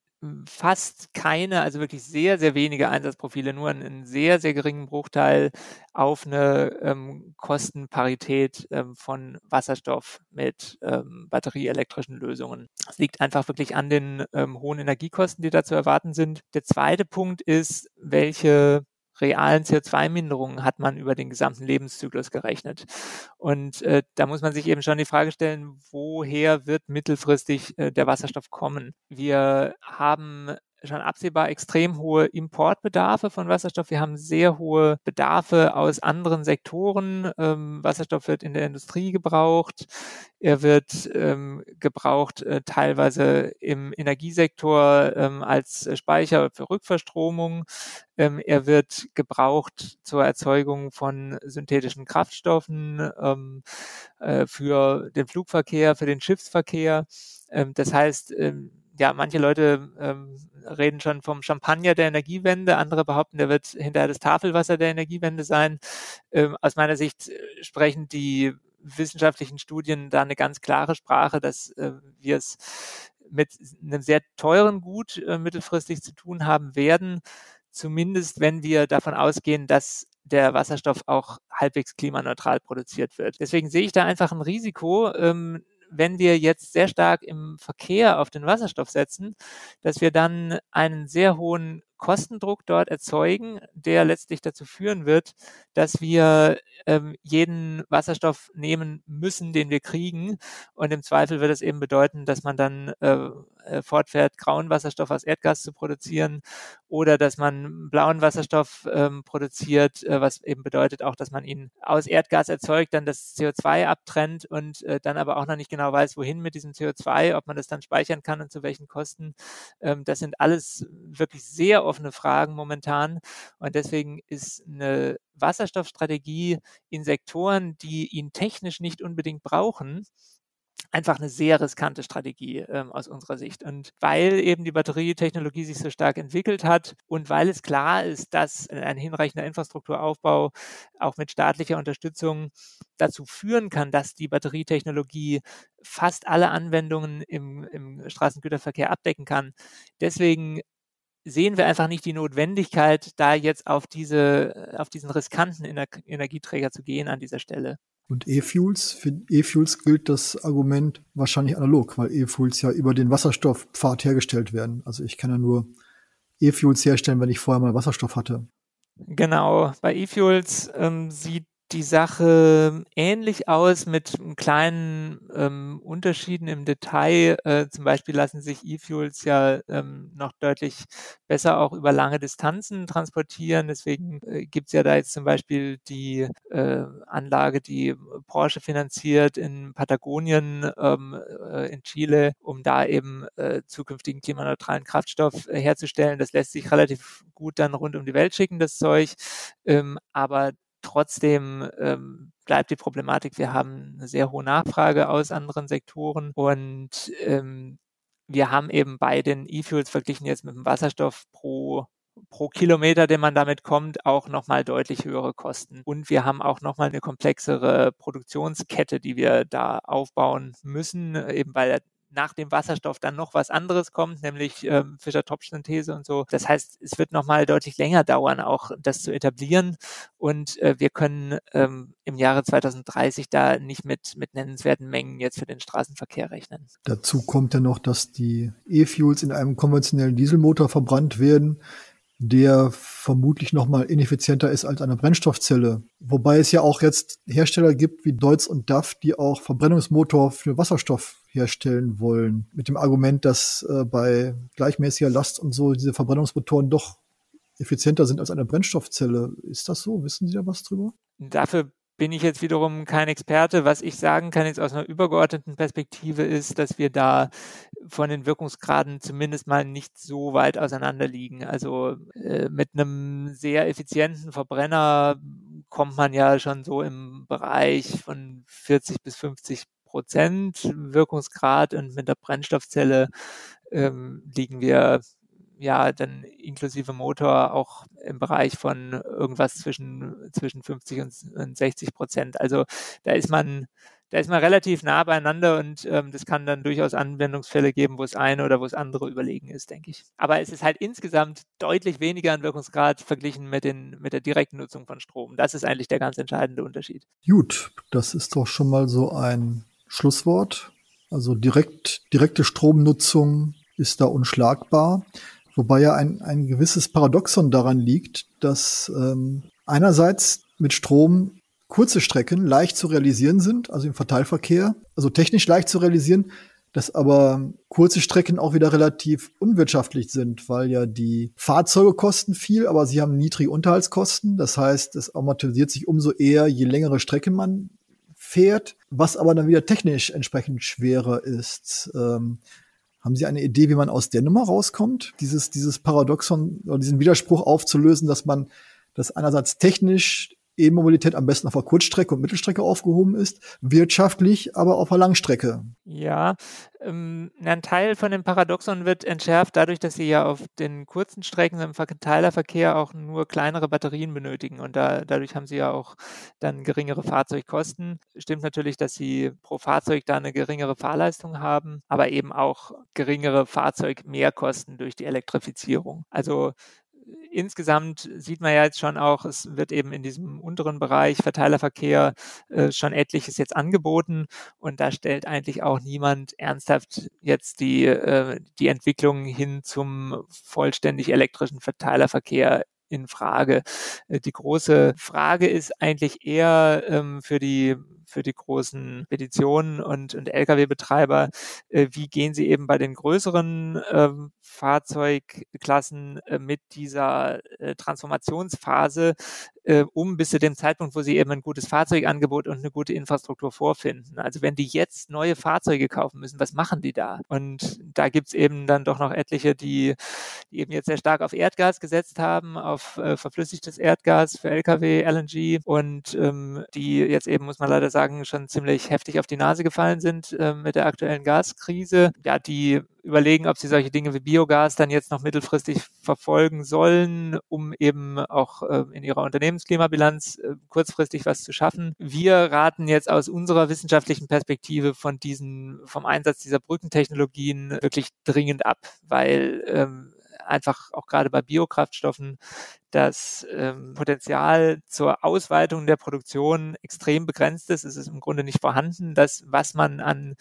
S3: fast keine, also wirklich sehr, sehr wenige Einsatzprofile, nur einen sehr, sehr geringen Bruchteil auf eine ähm, Kostenparität ähm, von Wasserstoff mit ähm, batterieelektrischen Lösungen. Das liegt einfach wirklich an den ähm, hohen Energiekosten, die da zu erwarten sind. Der zweite Punkt ist, welche realen CO2-Minderungen hat man über den gesamten Lebenszyklus gerechnet. Und äh, da muss man sich eben schon die Frage stellen, woher wird mittelfristig äh, der Wasserstoff kommen? Wir haben schon absehbar extrem hohe Importbedarfe von Wasserstoff. Wir haben sehr hohe Bedarfe aus anderen Sektoren. Ähm, Wasserstoff wird in der Industrie gebraucht. Er wird ähm, gebraucht äh, teilweise im Energiesektor ähm, als Speicher für Rückverstromung. Ähm, er wird gebraucht zur Erzeugung von synthetischen Kraftstoffen ähm, äh, für den Flugverkehr, für den Schiffsverkehr. Ähm, das heißt, ja, manche Leute ähm, reden schon vom Champagner der Energiewende, andere behaupten, der wird hinterher das Tafelwasser der Energiewende sein. Ähm, aus meiner Sicht äh, sprechen die wissenschaftlichen Studien da eine ganz klare Sprache, dass äh, wir es mit einem sehr teuren Gut äh, mittelfristig zu tun haben werden, zumindest wenn wir davon ausgehen, dass der Wasserstoff auch halbwegs klimaneutral produziert wird. Deswegen sehe ich da einfach ein Risiko, ähm, wenn wir jetzt sehr stark im Verkehr auf den Wasserstoff setzen, dass wir dann einen sehr hohen Kostendruck dort erzeugen, der letztlich dazu führen wird, dass wir ähm, jeden Wasserstoff nehmen müssen, den wir kriegen. Und im Zweifel wird es eben bedeuten, dass man dann äh, äh, fortfährt, grauen Wasserstoff aus Erdgas zu produzieren oder dass man blauen Wasserstoff ähm, produziert, äh, was eben bedeutet auch, dass man ihn aus Erdgas erzeugt, dann das CO2 abtrennt und äh, dann aber auch noch nicht genau weiß, wohin mit diesem CO2, ob man das dann speichern kann und zu welchen Kosten. Ähm, das sind alles wirklich sehr offene Fragen momentan. Und deswegen ist eine Wasserstoffstrategie in Sektoren, die ihn technisch nicht unbedingt brauchen, einfach eine sehr riskante Strategie ähm, aus unserer Sicht. Und weil eben die Batterietechnologie sich so stark entwickelt hat und weil es klar ist, dass ein hinreichender Infrastrukturaufbau auch mit staatlicher Unterstützung dazu führen kann, dass die Batterietechnologie fast alle Anwendungen im, im Straßengüterverkehr abdecken kann. Deswegen sehen wir einfach nicht die Notwendigkeit, da jetzt auf diese, auf diesen riskanten Ener Energieträger zu gehen an dieser Stelle.
S2: Und E-Fuels, für E-Fuels gilt das Argument wahrscheinlich analog, weil E-Fuels ja über den Wasserstoffpfad hergestellt werden. Also ich kann ja nur E-Fuels herstellen, wenn ich vorher mal Wasserstoff hatte.
S3: Genau, bei E-Fuels ähm, sieht die Sache ähnlich aus mit kleinen ähm, Unterschieden im Detail. Äh, zum Beispiel lassen sich E-Fuels ja ähm, noch deutlich besser auch über lange Distanzen transportieren. Deswegen äh, gibt es ja da jetzt zum Beispiel die äh, Anlage, die Porsche finanziert in Patagonien ähm, äh, in Chile, um da eben äh, zukünftigen klimaneutralen Kraftstoff äh, herzustellen. Das lässt sich relativ gut dann rund um die Welt schicken, das Zeug. Ähm, aber Trotzdem ähm, bleibt die Problematik, wir haben eine sehr hohe Nachfrage aus anderen Sektoren und ähm, wir haben eben bei den E-Fuels verglichen jetzt mit dem Wasserstoff pro pro Kilometer, den man damit kommt, auch nochmal deutlich höhere Kosten. Und wir haben auch nochmal eine komplexere Produktionskette, die wir da aufbauen müssen, eben weil nach dem Wasserstoff dann noch was anderes kommt, nämlich ähm, Fischer-Tropsch-Synthese und so. Das heißt, es wird nochmal deutlich länger dauern, auch das zu etablieren. Und äh, wir können ähm, im Jahre 2030 da nicht mit, mit nennenswerten Mengen jetzt für den Straßenverkehr rechnen.
S2: Dazu kommt ja noch, dass die E-Fuels in einem konventionellen Dieselmotor verbrannt werden der vermutlich noch mal ineffizienter ist als eine Brennstoffzelle. Wobei es ja auch jetzt Hersteller gibt wie Deutz und DAF, die auch Verbrennungsmotor für Wasserstoff herstellen wollen. Mit dem Argument, dass äh, bei gleichmäßiger Last und so diese Verbrennungsmotoren doch effizienter sind als eine Brennstoffzelle. Ist das so? Wissen Sie da was drüber?
S3: Dafür bin ich jetzt wiederum kein Experte. Was ich sagen kann jetzt aus einer übergeordneten Perspektive ist, dass wir da von den Wirkungsgraden zumindest mal nicht so weit auseinander liegen. Also äh, mit einem sehr effizienten Verbrenner kommt man ja schon so im Bereich von 40 bis 50 Prozent Wirkungsgrad und mit der Brennstoffzelle ähm, liegen wir ja dann inklusive Motor auch im Bereich von irgendwas zwischen, zwischen 50 und 60 Prozent. Also da ist man, da ist man relativ nah beieinander und ähm, das kann dann durchaus Anwendungsfälle geben, wo es eine oder wo es andere überlegen ist, denke ich. Aber es ist halt insgesamt deutlich weniger an Wirkungsgrad verglichen mit, den, mit der direkten Nutzung von Strom. Das ist eigentlich der ganz entscheidende Unterschied.
S2: Gut, das ist doch schon mal so ein Schlusswort. Also direkt, direkte Stromnutzung ist da unschlagbar. Wobei ja ein, ein gewisses Paradoxon daran liegt, dass ähm, einerseits mit Strom kurze Strecken leicht zu realisieren sind, also im Verteilverkehr, also technisch leicht zu realisieren, dass aber kurze Strecken auch wieder relativ unwirtschaftlich sind, weil ja die Fahrzeuge kosten viel, aber sie haben niedrige Unterhaltskosten. Das heißt, es amortisiert sich umso eher, je längere Strecke man fährt, was aber dann wieder technisch entsprechend schwerer ist. Ähm, haben Sie eine Idee, wie man aus der Nummer rauskommt? Dieses, dieses Paradoxon oder diesen Widerspruch aufzulösen, dass man das einerseits technisch E-Mobilität am besten auf der Kurzstrecke und Mittelstrecke aufgehoben ist, wirtschaftlich aber auf der Langstrecke.
S3: Ja, ähm, ein Teil von dem Paradoxon wird entschärft dadurch, dass sie ja auf den kurzen Strecken im Verteilerverkehr auch nur kleinere Batterien benötigen und da, dadurch haben sie ja auch dann geringere Fahrzeugkosten. Stimmt natürlich, dass sie pro Fahrzeug da eine geringere Fahrleistung haben, aber eben auch geringere Fahrzeugmehrkosten durch die Elektrifizierung. Also insgesamt sieht man ja jetzt schon auch, es wird eben in diesem unteren Bereich Verteilerverkehr äh, schon etliches jetzt angeboten und da stellt eigentlich auch niemand ernsthaft jetzt die, äh, die Entwicklung hin zum vollständig elektrischen Verteilerverkehr in Frage. Äh, die große Frage ist eigentlich eher ähm, für die für die großen Petitionen und, und Lkw-Betreiber, äh, wie gehen sie eben bei den größeren äh, Fahrzeugklassen äh, mit dieser äh, Transformationsphase äh, um bis zu dem Zeitpunkt, wo sie eben ein gutes Fahrzeugangebot und eine gute Infrastruktur vorfinden. Also wenn die jetzt neue Fahrzeuge kaufen müssen, was machen die da? Und da gibt's eben dann doch noch etliche, die, die eben jetzt sehr stark auf Erdgas gesetzt haben, auf äh, verflüssigtes Erdgas für Lkw, LNG und ähm, die jetzt eben, muss man leider sagen, schon ziemlich heftig auf die Nase gefallen sind äh, mit der aktuellen Gaskrise. Ja, die überlegen, ob sie solche Dinge wie Biogas dann jetzt noch mittelfristig verfolgen sollen, um eben auch äh, in ihrer Unternehmensklimabilanz äh, kurzfristig was zu schaffen. Wir raten jetzt aus unserer wissenschaftlichen Perspektive von diesen, vom Einsatz dieser Brückentechnologien wirklich dringend ab, weil ähm, einfach auch gerade bei Biokraftstoffen das ähm, Potenzial zur Ausweitung der Produktion extrem begrenzt ist. Es ist im Grunde nicht vorhanden. Das, was man an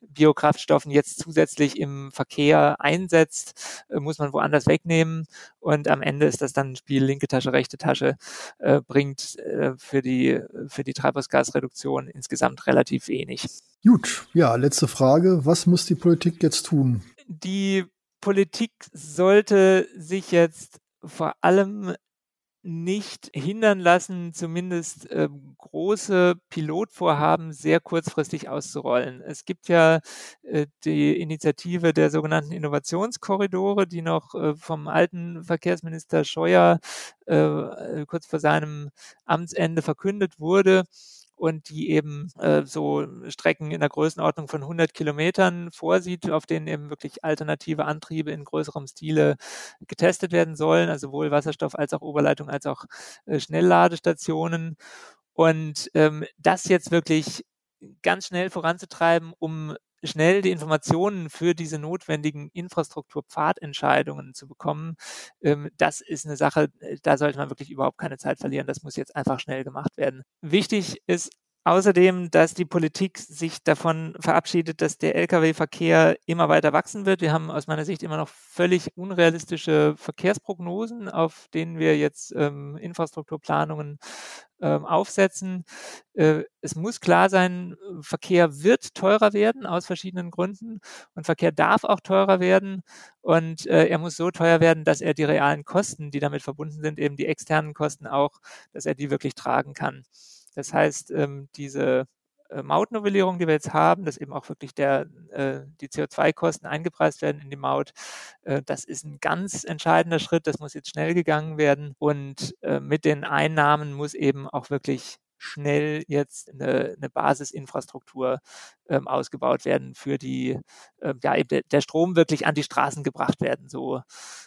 S3: Biokraftstoffen jetzt zusätzlich im Verkehr einsetzt, äh, muss man woanders wegnehmen. Und am Ende ist das dann ein Spiel linke Tasche, rechte Tasche, äh, bringt äh, für, die, für die Treibhausgasreduktion insgesamt relativ wenig.
S2: Gut, ja, letzte Frage. Was muss die Politik jetzt tun?
S3: Die Politik sollte sich jetzt vor allem nicht hindern lassen, zumindest äh, große Pilotvorhaben sehr kurzfristig auszurollen. Es gibt ja äh, die Initiative der sogenannten Innovationskorridore, die noch äh, vom alten Verkehrsminister Scheuer äh, kurz vor seinem Amtsende verkündet wurde und die eben äh, so Strecken in der Größenordnung von 100 Kilometern vorsieht, auf denen eben wirklich alternative Antriebe in größerem Stile getestet werden sollen, also sowohl Wasserstoff als auch Oberleitung als auch äh, Schnellladestationen. Und ähm, das jetzt wirklich ganz schnell voranzutreiben, um schnell die Informationen für diese notwendigen Infrastrukturpfadentscheidungen zu bekommen, ähm, das ist eine Sache, äh, da sollte man wirklich überhaupt keine Zeit verlieren. Das muss jetzt einfach schnell gemacht werden. Wichtig ist Außerdem, dass die Politik sich davon verabschiedet, dass der Lkw-Verkehr immer weiter wachsen wird. Wir haben aus meiner Sicht immer noch völlig unrealistische Verkehrsprognosen, auf denen wir jetzt ähm, Infrastrukturplanungen ähm, aufsetzen. Äh, es muss klar sein, Verkehr wird teurer werden aus verschiedenen Gründen und Verkehr darf auch teurer werden und äh, er muss so teuer werden, dass er die realen Kosten, die damit verbunden sind, eben die externen Kosten auch, dass er die wirklich tragen kann. Das heißt, ähm, diese äh, Mautnovellierung, die wir jetzt haben, dass eben auch wirklich der, äh, die CO2-Kosten eingepreist werden in die Maut, äh, das ist ein ganz entscheidender Schritt. Das muss jetzt schnell gegangen werden. Und äh, mit den Einnahmen muss eben auch wirklich schnell jetzt eine, eine Basisinfrastruktur ähm, ausgebaut werden für die, äh, ja, der, der Strom wirklich an die Straßen gebracht werden. So,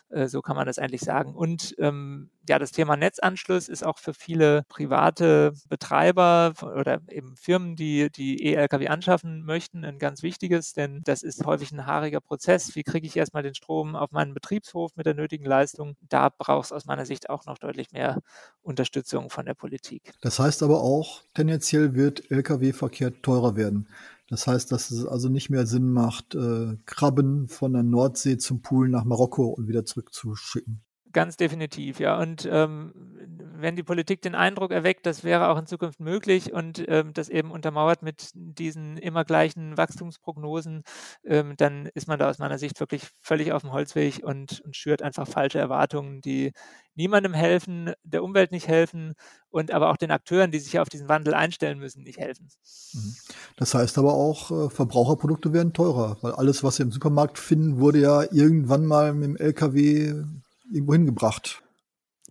S3: äh, so kann man das eigentlich sagen. Und ähm, ja, das Thema Netzanschluss ist auch für viele private Betreiber oder eben Firmen, die die E-Lkw anschaffen möchten, ein ganz wichtiges, denn das ist häufig ein haariger Prozess. Wie kriege ich erstmal den Strom auf meinen Betriebshof mit der nötigen Leistung? Da braucht es aus meiner Sicht auch noch deutlich mehr Unterstützung von der Politik.
S2: Das heißt aber auch, tendenziell wird Lkw-Verkehr teurer werden. Das heißt, dass es also nicht mehr Sinn macht, äh, Krabben von der Nordsee zum Pool nach Marokko und wieder zurückzuschicken.
S3: Ganz definitiv, ja. Und ähm, wenn die Politik den Eindruck erweckt, das wäre auch in Zukunft möglich und ähm, das eben untermauert mit diesen immer gleichen Wachstumsprognosen, ähm, dann ist man da aus meiner Sicht wirklich völlig auf dem Holzweg und, und schürt einfach falsche Erwartungen, die niemandem helfen, der Umwelt nicht helfen und aber auch den Akteuren, die sich auf diesen Wandel einstellen müssen, nicht helfen.
S2: Mhm. Das heißt aber auch, äh, Verbraucherprodukte werden teurer, weil alles, was Sie im Supermarkt finden, wurde ja irgendwann mal mit dem LKW irgendwo hingebracht.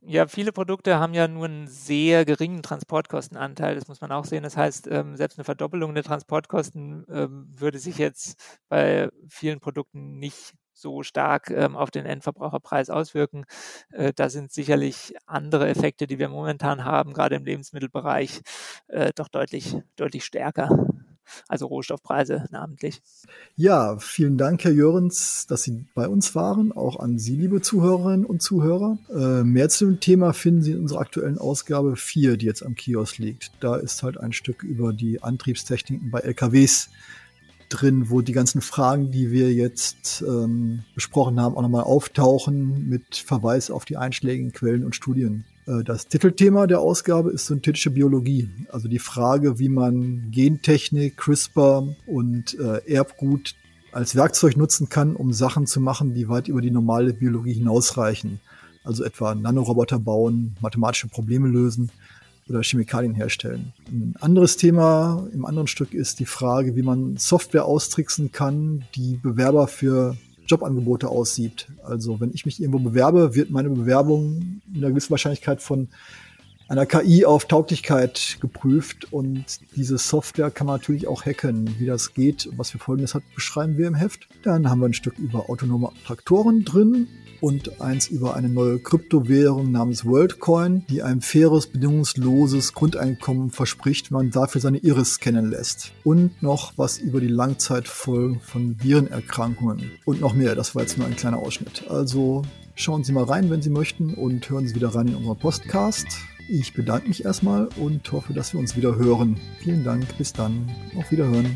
S3: Ja, viele Produkte haben ja nur einen sehr geringen Transportkostenanteil. Das muss man auch sehen. Das heißt, ähm, selbst eine Verdoppelung der Transportkosten ähm, würde sich jetzt bei vielen Produkten nicht so stark ähm, auf den Endverbraucherpreis auswirken. Äh, da sind sicherlich andere Effekte, die wir momentan haben, gerade im Lebensmittelbereich, äh, doch deutlich, deutlich stärker also Rohstoffpreise namentlich.
S2: Ja, vielen Dank, Herr Jörens, dass Sie bei uns waren. Auch an Sie, liebe Zuhörerinnen und Zuhörer. Äh, mehr zu dem Thema finden Sie in unserer aktuellen Ausgabe 4, die jetzt am Kiosk liegt. Da ist halt ein Stück über die Antriebstechniken bei LKWs drin, wo die ganzen Fragen, die wir jetzt ähm, besprochen haben, auch nochmal auftauchen mit Verweis auf die einschlägigen Quellen und Studien. Äh, das Titelthema der Ausgabe ist synthetische Biologie, also die Frage, wie man Gentechnik, CRISPR und äh, Erbgut als Werkzeug nutzen kann, um Sachen zu machen, die weit über die normale Biologie hinausreichen. Also etwa Nanoroboter bauen, mathematische Probleme lösen oder Chemikalien herstellen. Ein anderes Thema im anderen Stück ist die Frage, wie man Software austricksen kann, die Bewerber für Jobangebote aussieht. Also wenn ich mich irgendwo bewerbe, wird meine Bewerbung in einer gewissen Wahrscheinlichkeit von einer KI auf Tauglichkeit geprüft und diese Software kann man natürlich auch hacken. Wie das geht und was für Folgendes hat, beschreiben wir im Heft. Dann haben wir ein Stück über autonome Traktoren drin und eins über eine neue Kryptowährung namens WorldCoin, die ein faires, bedingungsloses Grundeinkommen verspricht, wenn man dafür seine Iris kennen lässt. Und noch was über die Langzeitfolgen von Virenerkrankungen. Und noch mehr, das war jetzt nur ein kleiner Ausschnitt. Also schauen Sie mal rein, wenn Sie möchten und hören Sie wieder rein in unseren Podcast. Ich bedanke mich erstmal und hoffe, dass wir uns wieder hören. Vielen Dank, bis dann, auf Wiederhören.